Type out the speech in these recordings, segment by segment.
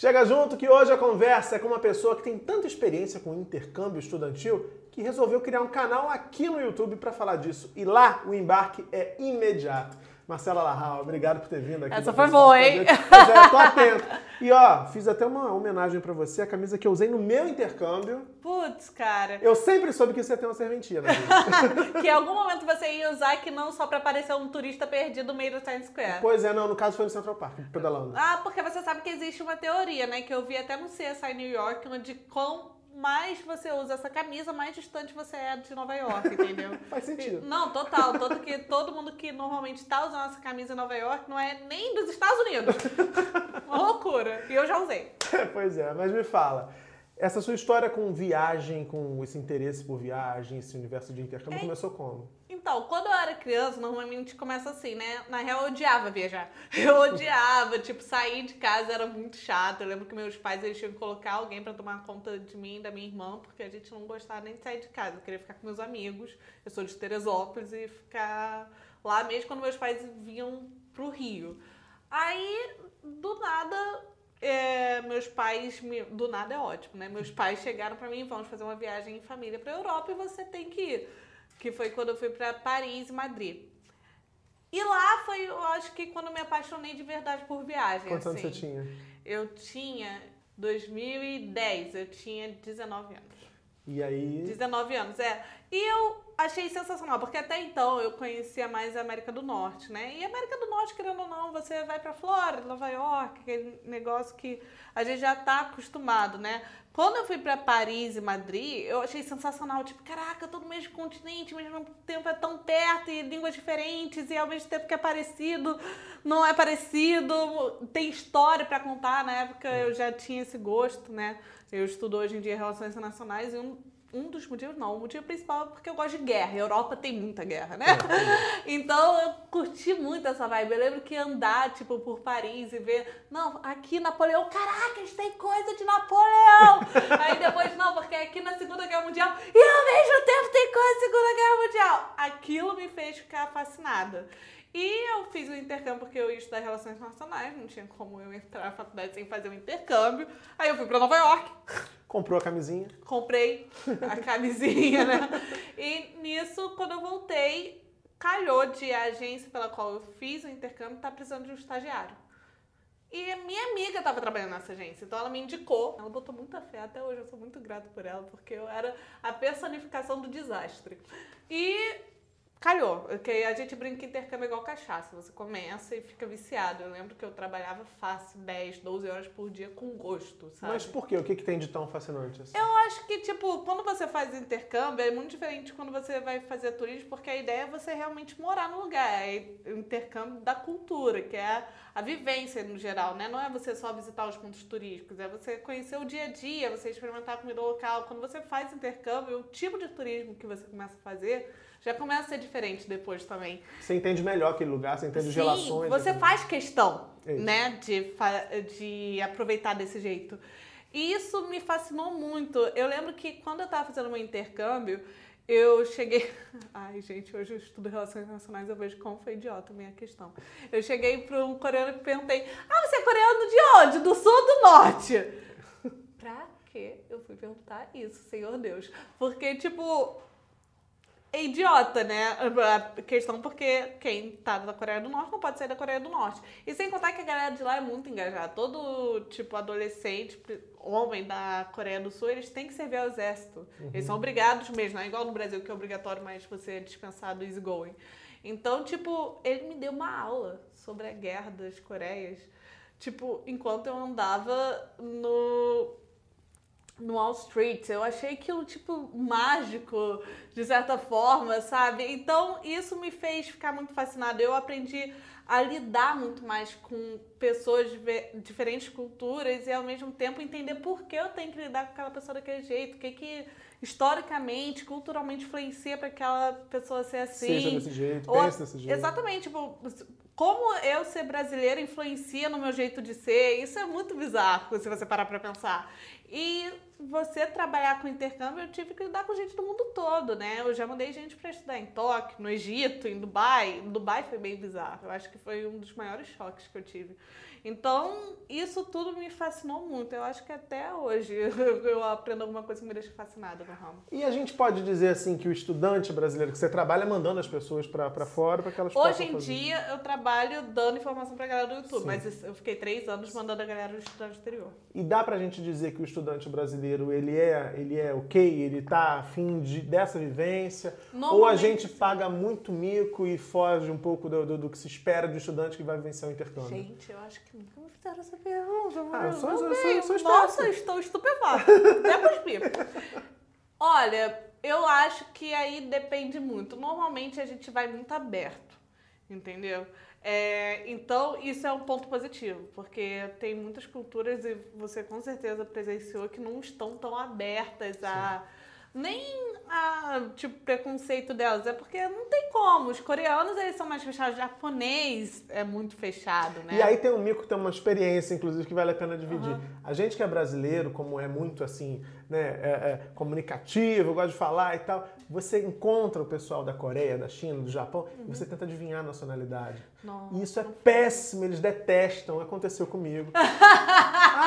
Chega junto que hoje a conversa é com uma pessoa que tem tanta experiência com intercâmbio estudantil que resolveu criar um canal aqui no YouTube para falar disso. E lá o embarque é imediato. Marcela Larral, obrigado por ter vindo aqui. Essa foi boa, hein? Pois é, tô atento. E ó, fiz até uma homenagem para você, a camisa que eu usei no meu intercâmbio. Putz, cara. Eu sempre soube que você ia ter uma serventia na vida. que em algum momento você ia usar que não só pra parecer um turista perdido no meio do Times Square. Pois é, não, no caso foi no Central Park, pedalando. Ah, porque você sabe que existe uma teoria, né? Que eu vi até no CSI New York, onde com mais você usa essa camisa, mais distante você é de Nova York, entendeu? Faz sentido. Não, total. Todo, que, todo mundo que normalmente tá usando essa camisa em Nova York não é nem dos Estados Unidos. Uma loucura. E eu já usei. pois é, mas me fala. Essa sua história com viagem, com esse interesse por viagem, esse universo de intercâmbio, é. começou como? Quando eu era criança, normalmente começa assim, né? Na real, eu odiava viajar. Eu odiava, tipo, sair de casa era muito chato. Eu lembro que meus pais eles tinham que colocar alguém para tomar conta de mim e da minha irmã, porque a gente não gostava nem de sair de casa. Eu queria ficar com meus amigos. Eu sou de Teresópolis e ficar lá mesmo quando meus pais vinham pro Rio. Aí, do nada, é, meus pais, me, do nada é ótimo, né? Meus pais chegaram para mim, vamos fazer uma viagem em família para Europa e você tem que ir. Que foi quando eu fui para Paris e Madrid. E lá foi, eu acho que quando eu me apaixonei de verdade por viagem. Quantos assim. anos você tinha? Eu tinha 2010, eu tinha 19 anos. E aí? 19 anos, é. E eu achei sensacional, porque até então eu conhecia mais a América do Norte, né? E América do Norte, querendo ou não, você vai pra Flórida, Nova York, aquele negócio que a gente já tá acostumado, né? Quando eu fui para Paris e Madrid, eu achei sensacional. Tipo, caraca, todo o mesmo continente, mas ao mesmo tempo é tão perto e línguas diferentes e ao mesmo tempo que é parecido, não é parecido. Tem história para contar. Na época eu já tinha esse gosto, né? Eu estudo hoje em dia Relações Internacionais e um um dos motivos, não, o motivo principal é porque eu gosto de guerra. A Europa tem muita guerra, né? É, então eu curti muito essa vibe. Eu lembro que andar, tipo, por Paris e ver, não, aqui Napoleão, caraca, tem coisa de Napoleão! Aí depois, não, porque aqui na Segunda Guerra Mundial, e ao mesmo tempo tem coisa da Segunda Guerra Mundial. Aquilo me fez ficar fascinada. E eu fiz o intercâmbio porque eu ia estudar Relações Internacionais, não tinha como eu entrar na faculdade sem fazer o um intercâmbio. Aí eu fui para Nova York. Comprou a camisinha? Comprei a camisinha, né? E nisso, quando eu voltei, calhou de a agência pela qual eu fiz o intercâmbio tá precisando de um estagiário. E a minha amiga estava trabalhando nessa agência, então ela me indicou. Ela botou muita fé, até hoje eu sou muito grata por ela, porque eu era a personificação do desastre. E Calhou, porque a gente brinca que intercâmbio é igual cachaça. Você começa e fica viciado. Eu lembro que eu trabalhava fácil 10, 12 horas por dia com gosto, sabe? Mas por quê? O que, que tem de tão fascinante assim? Eu acho que, tipo, quando você faz intercâmbio, é muito diferente quando você vai fazer turismo, porque a ideia é você realmente morar no lugar. É o intercâmbio da cultura, que é a vivência no geral, né? Não é você só visitar os pontos turísticos, é você conhecer o dia a dia, você experimentar a comida local. Quando você faz intercâmbio, o tipo de turismo que você começa a fazer já começa a ser diferente depois também. Você entende melhor aquele lugar, você entende Sim, as relações. Você faz questão, é né, de, de aproveitar desse jeito. E isso me fascinou muito. Eu lembro que quando eu estava fazendo meu intercâmbio, eu cheguei. Ai, gente, hoje eu estudo relações internacionais, eu vejo como foi idiota a minha questão. Eu cheguei para um coreano e perguntei: Ah, você é coreano de onde? Do sul ou do norte? pra que eu fui perguntar isso, Senhor Deus? Porque, tipo, é idiota, né? A questão porque quem tá da Coreia do Norte não pode sair da Coreia do Norte. E sem contar que a galera de lá é muito engajada. Todo, tipo, adolescente, homem da Coreia do Sul, eles têm que servir ao exército. Uhum. Eles são obrigados mesmo, não é igual no Brasil que é obrigatório, mas você é dispensado easy going. Então, tipo, ele me deu uma aula sobre a guerra das Coreias. Tipo, enquanto eu andava no no Wall Street. Eu achei aquilo, tipo, mágico, de certa forma, sabe? Então, isso me fez ficar muito fascinada. Eu aprendi a lidar muito mais com pessoas de diferentes culturas e, ao mesmo tempo, entender por que eu tenho que lidar com aquela pessoa daquele jeito, o que que historicamente, culturalmente influencia para aquela pessoa ser assim. Seja desse jeito, Ou, pense desse jeito. Exatamente, tipo, como eu ser brasileira influencia no meu jeito de ser, isso é muito bizarro se você parar para pensar. E você trabalhar com intercâmbio, eu tive que lidar com gente do mundo todo, né? Eu já mandei gente para estudar em Tóquio, no Egito, em Dubai. Dubai foi bem bizarro. Eu acho que foi um dos maiores choques que eu tive. Então, isso tudo me fascinou muito. Eu acho que até hoje eu aprendo alguma coisa que me deixa fascinada no ramo. E a gente pode dizer assim que o estudante brasileiro que você trabalha mandando as pessoas para fora para que elas Hoje em dia eu trabalho dando informação para a galera do YouTube, Sim. mas eu fiquei três anos mandando a galera do estudante exterior. E dá pra gente dizer que o estudante brasileiro ele é, ele é ok, ele tá afim de, dessa vivência? Ou a gente paga muito mico e foge um pouco do, do, do que se espera um estudante que vai vivenciar o intercâmbio? Gente, eu acho que nunca me fizeram essa pergunta. Ah, eu sou, sou, sou Nossa, estou estupefata. Até cuspir. Olha, eu acho que aí depende muito. Normalmente a gente vai muito aberto, entendeu? É, então, isso é um ponto positivo, porque tem muitas culturas, e você com certeza presenciou, que não estão tão abertas a. Nem a, tipo, preconceito delas, é porque não tem como. Os coreanos, eles são mais fechados. O japonês é muito fechado, né? E aí tem um mico que tem uma experiência, inclusive, que vale a pena dividir. Uhum. A gente que é brasileiro, como é muito, assim, né, é, é, comunicativo, gosta de falar e tal, você encontra o pessoal da Coreia, da China, do Japão, uhum. e você tenta adivinhar a nacionalidade. Nossa, e isso é péssimo, eles detestam. Aconteceu comigo.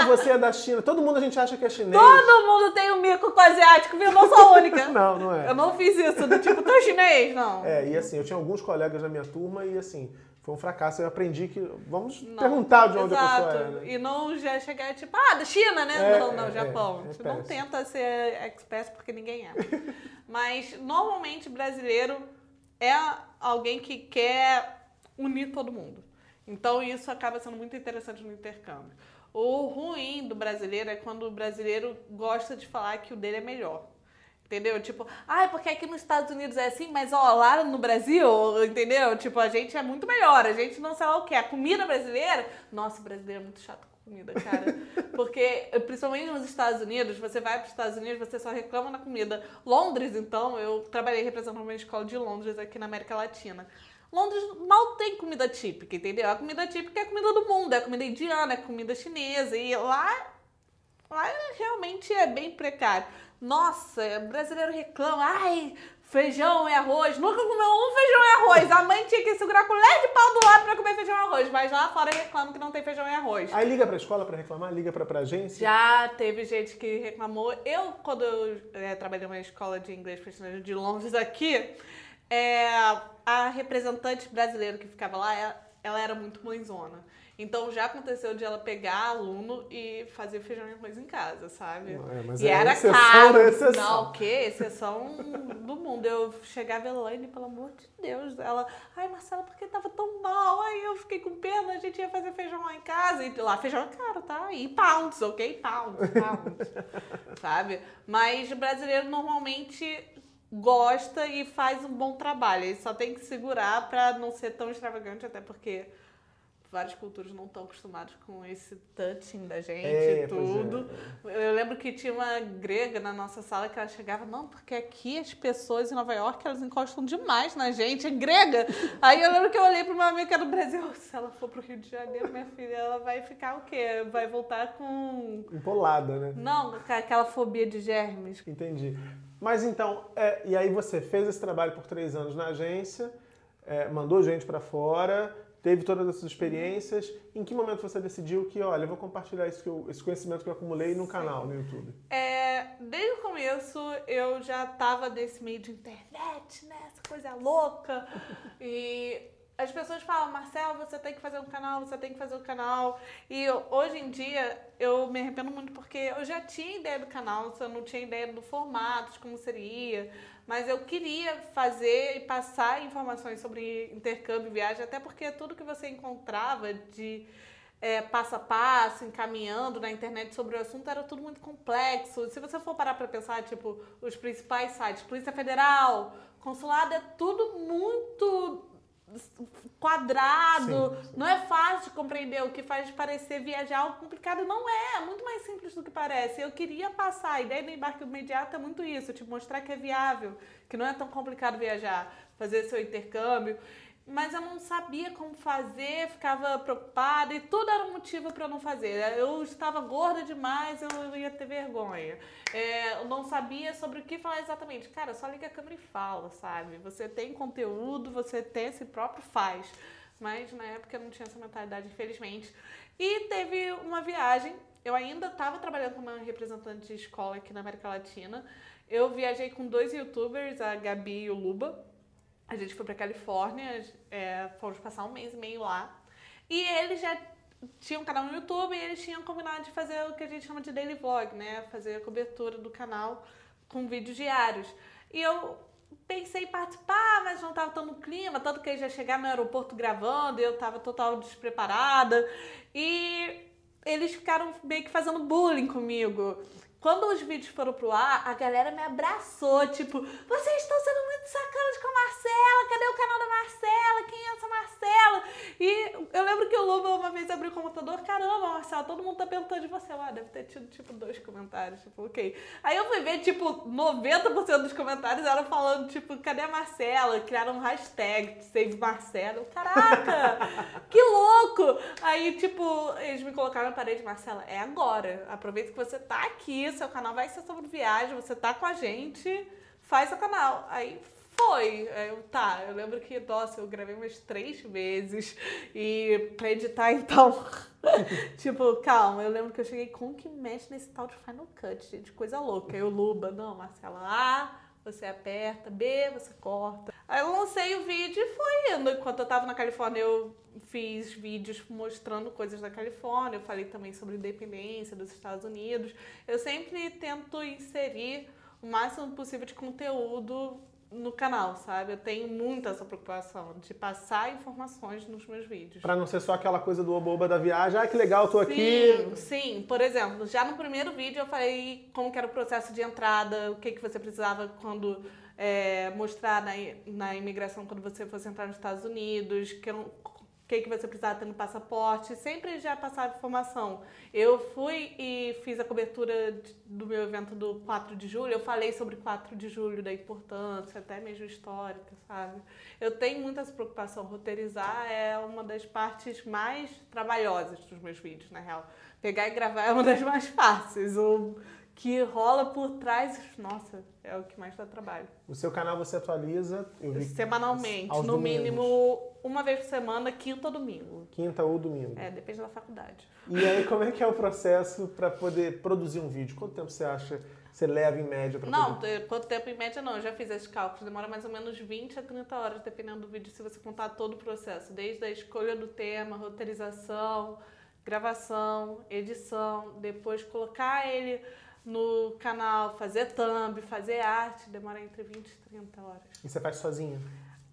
ah, você é da China. Todo mundo a gente acha que é chinês. Todo mundo tem um mico com asiático, viu? Não sou a única. não, não é. Eu não fiz isso, do tipo, é chinês, não. É, e assim, eu tinha alguns colegas da minha turma e assim, foi um fracasso. Eu aprendi que. Vamos não, perguntar de onde exato. a pessoa é. Né? E não já chegar tipo, ah, da China, né? É, não, não, é, Japão. É, é não tenta ser expert porque ninguém é. Mas normalmente brasileiro é alguém que quer unir todo mundo. Então isso acaba sendo muito interessante no intercâmbio. O ruim do brasileiro é quando o brasileiro gosta de falar que o dele é melhor. Entendeu? Tipo, ah, porque aqui nos Estados Unidos é assim, mas ó, lá no Brasil, entendeu? Tipo, a gente é muito melhor, a gente não sei lá o que. A comida brasileira, nossa, o brasileiro é muito chato com comida, cara. Porque, principalmente nos Estados Unidos, você vai para os Estados Unidos, você só reclama na comida. Londres, então, eu trabalhei representando uma escola de Londres aqui na América Latina. Londres mal tem comida típica, entendeu? A comida típica é a comida do mundo, é a comida indiana, é a comida chinesa. E lá, lá realmente é bem precário. Nossa, brasileiro reclama, ai, feijão e arroz. Nunca comeu um feijão e arroz. A mãe tinha que segurar colher de pau do lado pra comer feijão e arroz. Mas lá fora reclama que não tem feijão e arroz. Aí liga pra escola pra reclamar? Liga pra, pra agência? Já teve gente que reclamou. Eu, quando eu é, trabalhei numa escola de inglês de Londres aqui, é, a representante brasileira que ficava lá, ela era muito mãezona. Então já aconteceu de ela pegar aluno e fazer feijão e arroz em casa, sabe? É, e é era caro. Exceção. Não, o quê? Exceção do mundo. Eu chegava Elaine, pelo amor de Deus. Ela, ai Marcela, por que tava tão mal? Aí eu fiquei com pena, a gente ia fazer feijão lá em casa. E lá feijão é caro, tá? E pounds, ok? Pounds, pounds. sabe? Mas brasileiro normalmente gosta e faz um bom trabalho. Ele só tem que segurar para não ser tão extravagante, até porque várias culturas não estão acostumadas com esse touching da gente é, e tudo. É. Eu lembro que tinha uma grega na nossa sala que ela chegava, não, porque aqui as pessoas em Nova York, elas encostam demais na gente, é grega. Aí eu lembro que eu olhei para uma amiga do Brasil, se ela for pro Rio de Janeiro, minha filha, ela vai ficar o quê? Vai voltar com... Empolada, né? Não, com aquela fobia de germes. Entendi. Mas então, é, e aí você fez esse trabalho por três anos na agência, é, mandou gente para fora, teve todas essas experiências. Em que momento você decidiu que, olha, eu vou compartilhar esse, eu, esse conhecimento que eu acumulei no canal, no YouTube? É, desde o começo eu já estava nesse meio de internet, né? Essa coisa louca. e as pessoas falam, Marcelo, você tem que fazer um canal, você tem que fazer um canal. E hoje em dia eu me arrependo muito porque eu já tinha ideia do canal, eu não tinha ideia do formato, de como seria. Mas eu queria fazer e passar informações sobre intercâmbio viagem, até porque tudo que você encontrava de é, passo a passo, encaminhando na internet sobre o assunto, era tudo muito complexo. Se você for parar para pensar, tipo, os principais sites, Polícia Federal, Consulado, é tudo muito quadrado, sim, sim. não é fácil de compreender, o que faz parecer viajar algo complicado não é, é muito mais simples do que parece. Eu queria passar, a ideia do embarque imediato é muito isso, te mostrar que é viável, que não é tão complicado viajar, fazer seu intercâmbio. Mas eu não sabia como fazer, ficava preocupada e tudo era um motivo para eu não fazer. Eu estava gorda demais, eu ia ter vergonha. É, eu não sabia sobre o que falar exatamente. Cara, só liga a câmera e fala, sabe? Você tem conteúdo, você tem esse próprio faz. Mas na época eu não tinha essa mentalidade, infelizmente. E teve uma viagem. Eu ainda estava trabalhando como representante de escola aqui na América Latina. Eu viajei com dois youtubers, a Gabi e o Luba. A gente foi pra Califórnia, é, fomos passar um mês e meio lá. E eles já tinham um canal no YouTube e eles tinham combinado de fazer o que a gente chama de daily vlog, né? Fazer a cobertura do canal com vídeos diários. E eu pensei em participar, mas não estava tão no clima, tanto que eles já chegaram no aeroporto gravando e eu estava total despreparada. E eles ficaram meio que fazendo bullying comigo. Quando os vídeos foram pro ar, a galera me abraçou, tipo, vocês estão sendo muito sacanas com a Marcela, cadê o canal da Marcela? Quem é essa Marcela? E eu lembro que o Luba uma vez abriu o computador, caramba, Marcela, todo mundo tá perguntando de você. Ah, deve ter tido, tipo, dois comentários, tipo, ok. Aí eu fui ver, tipo, 90% dos comentários eram falando, tipo, cadê a Marcela? Criaram um hashtag, Save Marcela. Caraca, que louco! Aí, tipo, eles me colocaram na parede, Marcela, é agora, aproveita que você tá aqui, seu canal vai ser sobre viagem, você tá com a gente, faz o canal. Aí foi. Eu, tá, eu lembro que, nossa, eu gravei umas três vezes. E pra editar, então. tipo, calma, eu lembro que eu cheguei com que mexe nesse tal de Final Cut, gente, coisa louca. Eu, Luba, não, Marcela, A, você aperta, B, você corta. Aí eu lancei o vídeo e foi indo. Enquanto eu tava na Califórnia, eu fiz vídeos mostrando coisas da Califórnia, eu falei também sobre independência dos Estados Unidos. Eu sempre tento inserir o máximo possível de conteúdo no canal, sabe? Eu tenho muita essa preocupação de passar informações nos meus vídeos. Pra não ser só aquela coisa do oba-oba da viagem, ah, que legal, tô sim, aqui. Sim, por exemplo, já no primeiro vídeo eu falei como que era o processo de entrada, o que, que você precisava quando é, mostrar na, na imigração quando você fosse entrar nos Estados Unidos, que que, que você precisava ter no passaporte, sempre já passava informação. Eu fui e fiz a cobertura do meu evento do 4 de julho, eu falei sobre 4 de julho, da importância, até mesmo histórica, sabe? Eu tenho muita preocupação, roteirizar é uma das partes mais trabalhosas dos meus vídeos, na real. Pegar e gravar é uma das mais fáceis, o que rola por trás, nossa, é o que mais dá trabalho. O seu canal você atualiza? Semanalmente, no domingos. mínimo uma vez por semana, quinta ou domingo. Quinta ou domingo. É, depende da faculdade. E aí, como é que é o processo para poder produzir um vídeo? Quanto tempo você acha você leva em média para Não, poder... quanto tempo em média não, eu já fiz esses cálculos, demora mais ou menos 20 a 30 horas, dependendo do vídeo, se você contar todo o processo, desde a escolha do tema, roteirização, gravação, edição, depois colocar ele no canal, fazer thumb, fazer arte, demora entre 20 e 30 horas. E você faz sozinha?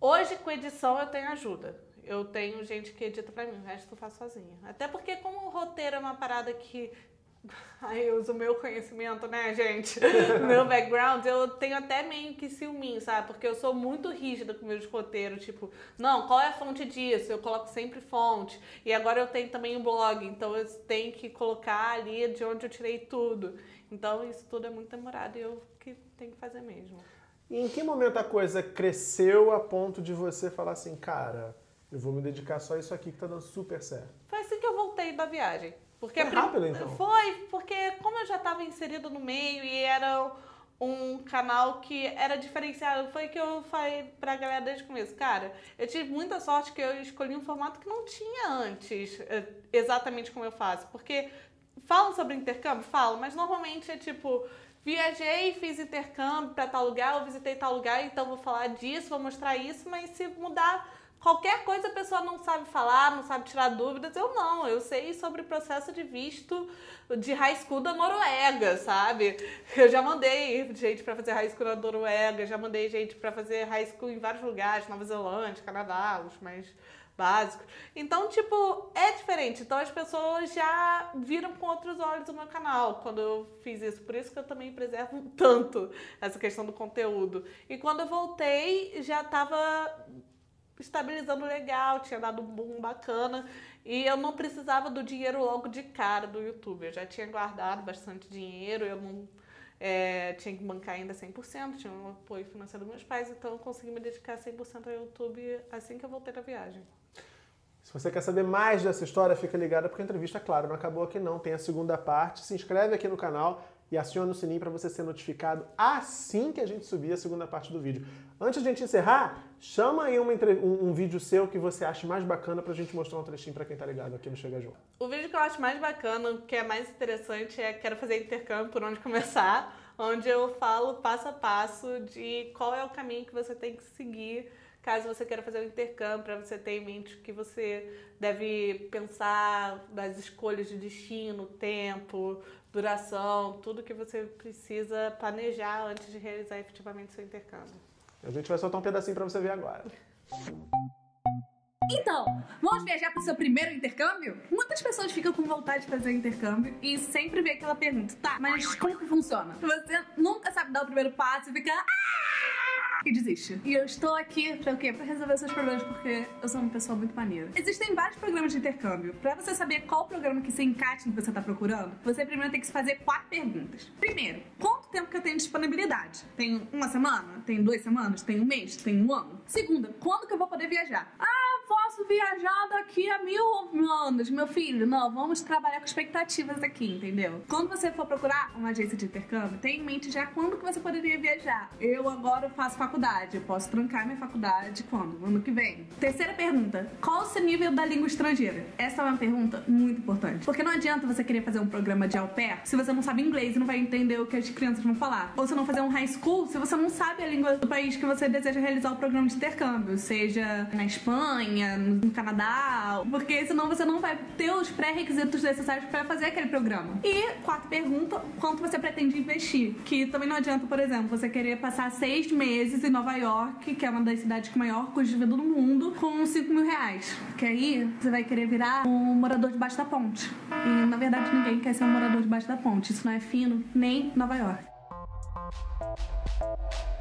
Hoje, com edição, eu tenho ajuda. Eu tenho gente que edita pra mim, o resto eu faço sozinha. Até porque, como o roteiro é uma parada que. Aí eu uso o meu conhecimento, né, gente? meu background, eu tenho até meio que ciúminho, sabe? Porque eu sou muito rígida com meus roteiros. Tipo, não, qual é a fonte disso? Eu coloco sempre fonte. E agora eu tenho também um blog, então eu tenho que colocar ali de onde eu tirei tudo. Então isso tudo é muito demorado e eu que tenho que fazer mesmo. E em que momento a coisa cresceu a ponto de você falar assim, cara, eu vou me dedicar só a isso aqui que tá dando super certo? Foi assim que eu voltei da viagem. Porque Foi rápido, então? Foi, porque como eu já estava inserido no meio e era um canal que era diferenciado, foi que eu falei pra galera desde o começo. Cara, eu tive muita sorte que eu escolhi um formato que não tinha antes, eh, exatamente como eu faço. Porque falam sobre intercâmbio? Falam, mas normalmente é tipo, viajei, fiz intercâmbio para tal lugar, eu visitei tal lugar, então vou falar disso, vou mostrar isso, mas se mudar qualquer coisa a pessoa não sabe falar, não sabe tirar dúvidas, eu não, eu sei sobre o processo de visto de high school da Noruega, sabe? Eu já mandei gente para fazer high school na Noruega, já mandei gente para fazer high school em vários lugares, Nova Zelândia, Canadá, os mais básicos. Então, tipo, é diferente. Então as pessoas já viram com outros olhos o meu canal quando eu fiz isso. Por isso que eu também preservo tanto essa questão do conteúdo. E quando eu voltei, já estava estabilizando legal, tinha dado um boom bacana. E eu não precisava do dinheiro logo de cara do YouTube. Eu já tinha guardado bastante dinheiro, eu não é, tinha que bancar ainda 100%, tinha um apoio financeiro dos meus pais, então eu consegui me dedicar 100% ao YouTube assim que eu voltei da viagem. Se você quer saber mais dessa história, fica ligado porque a entrevista, claro, não acabou aqui não. Tem a segunda parte. Se inscreve aqui no canal e aciona o sininho para você ser notificado assim que a gente subir a segunda parte do vídeo. Antes de a gente encerrar, chama aí uma, um, um, vídeo seu que você acha mais bacana para a gente mostrar um trechinho para quem tá ligado aqui no Chega Junto. O vídeo que eu acho mais bacana, que é mais interessante, é Quero Fazer Intercâmbio, por onde começar, onde eu falo passo a passo de qual é o caminho que você tem que seguir caso você queira fazer um intercâmbio, para você ter em mente que você deve pensar nas escolhas de destino, tempo, duração, tudo que você precisa planejar antes de realizar efetivamente seu intercâmbio. A gente vai soltar um pedacinho para você ver agora. Então, vamos viajar para o seu primeiro intercâmbio? Muitas pessoas ficam com vontade de fazer intercâmbio e sempre vem aquela pergunta, tá, mas como que funciona? Você nunca sabe dar o primeiro passo e fica. Ah! E desiste. E eu estou aqui pra o quê? Pra resolver seus problemas, porque eu sou uma pessoa muito maneira. Existem vários programas de intercâmbio. Pra você saber qual programa que se encaixa no que você tá procurando, você primeiro tem que se fazer quatro perguntas. Primeiro, quanto tempo que eu tenho disponibilidade? Tem uma semana? Tem duas semanas? Tem um mês? Tem um ano? Segunda, quando que eu vou poder viajar? Ah, posso viajar daqui a mil anos, meu filho. Não, vamos trabalhar com expectativas aqui, entendeu? Quando você for procurar uma agência de intercâmbio, tenha em mente já quando que você poderia viajar. Eu agora faço faculdade, eu posso trancar minha faculdade quando? Ano que vem. Terceira pergunta, qual o seu nível da língua estrangeira? Essa é uma pergunta muito importante, porque não adianta você querer fazer um programa de au pair se você não sabe inglês e não vai entender o que as crianças vão falar. Ou se não fazer um high school se você não sabe a língua do país que você deseja realizar o programa de intercâmbio, seja na Espanha, no Canadá, porque senão você não vai ter os pré-requisitos necessários para fazer aquele programa. E quarta pergunta, quanto você pretende investir? Que também não adianta, por exemplo, você querer passar seis meses em Nova York, que é uma das cidades com maior custo de vida do mundo, com 5 mil reais. Que aí você vai querer virar um morador debaixo da ponte. E na verdade ninguém quer ser um morador debaixo da ponte. Isso não é fino nem Nova York.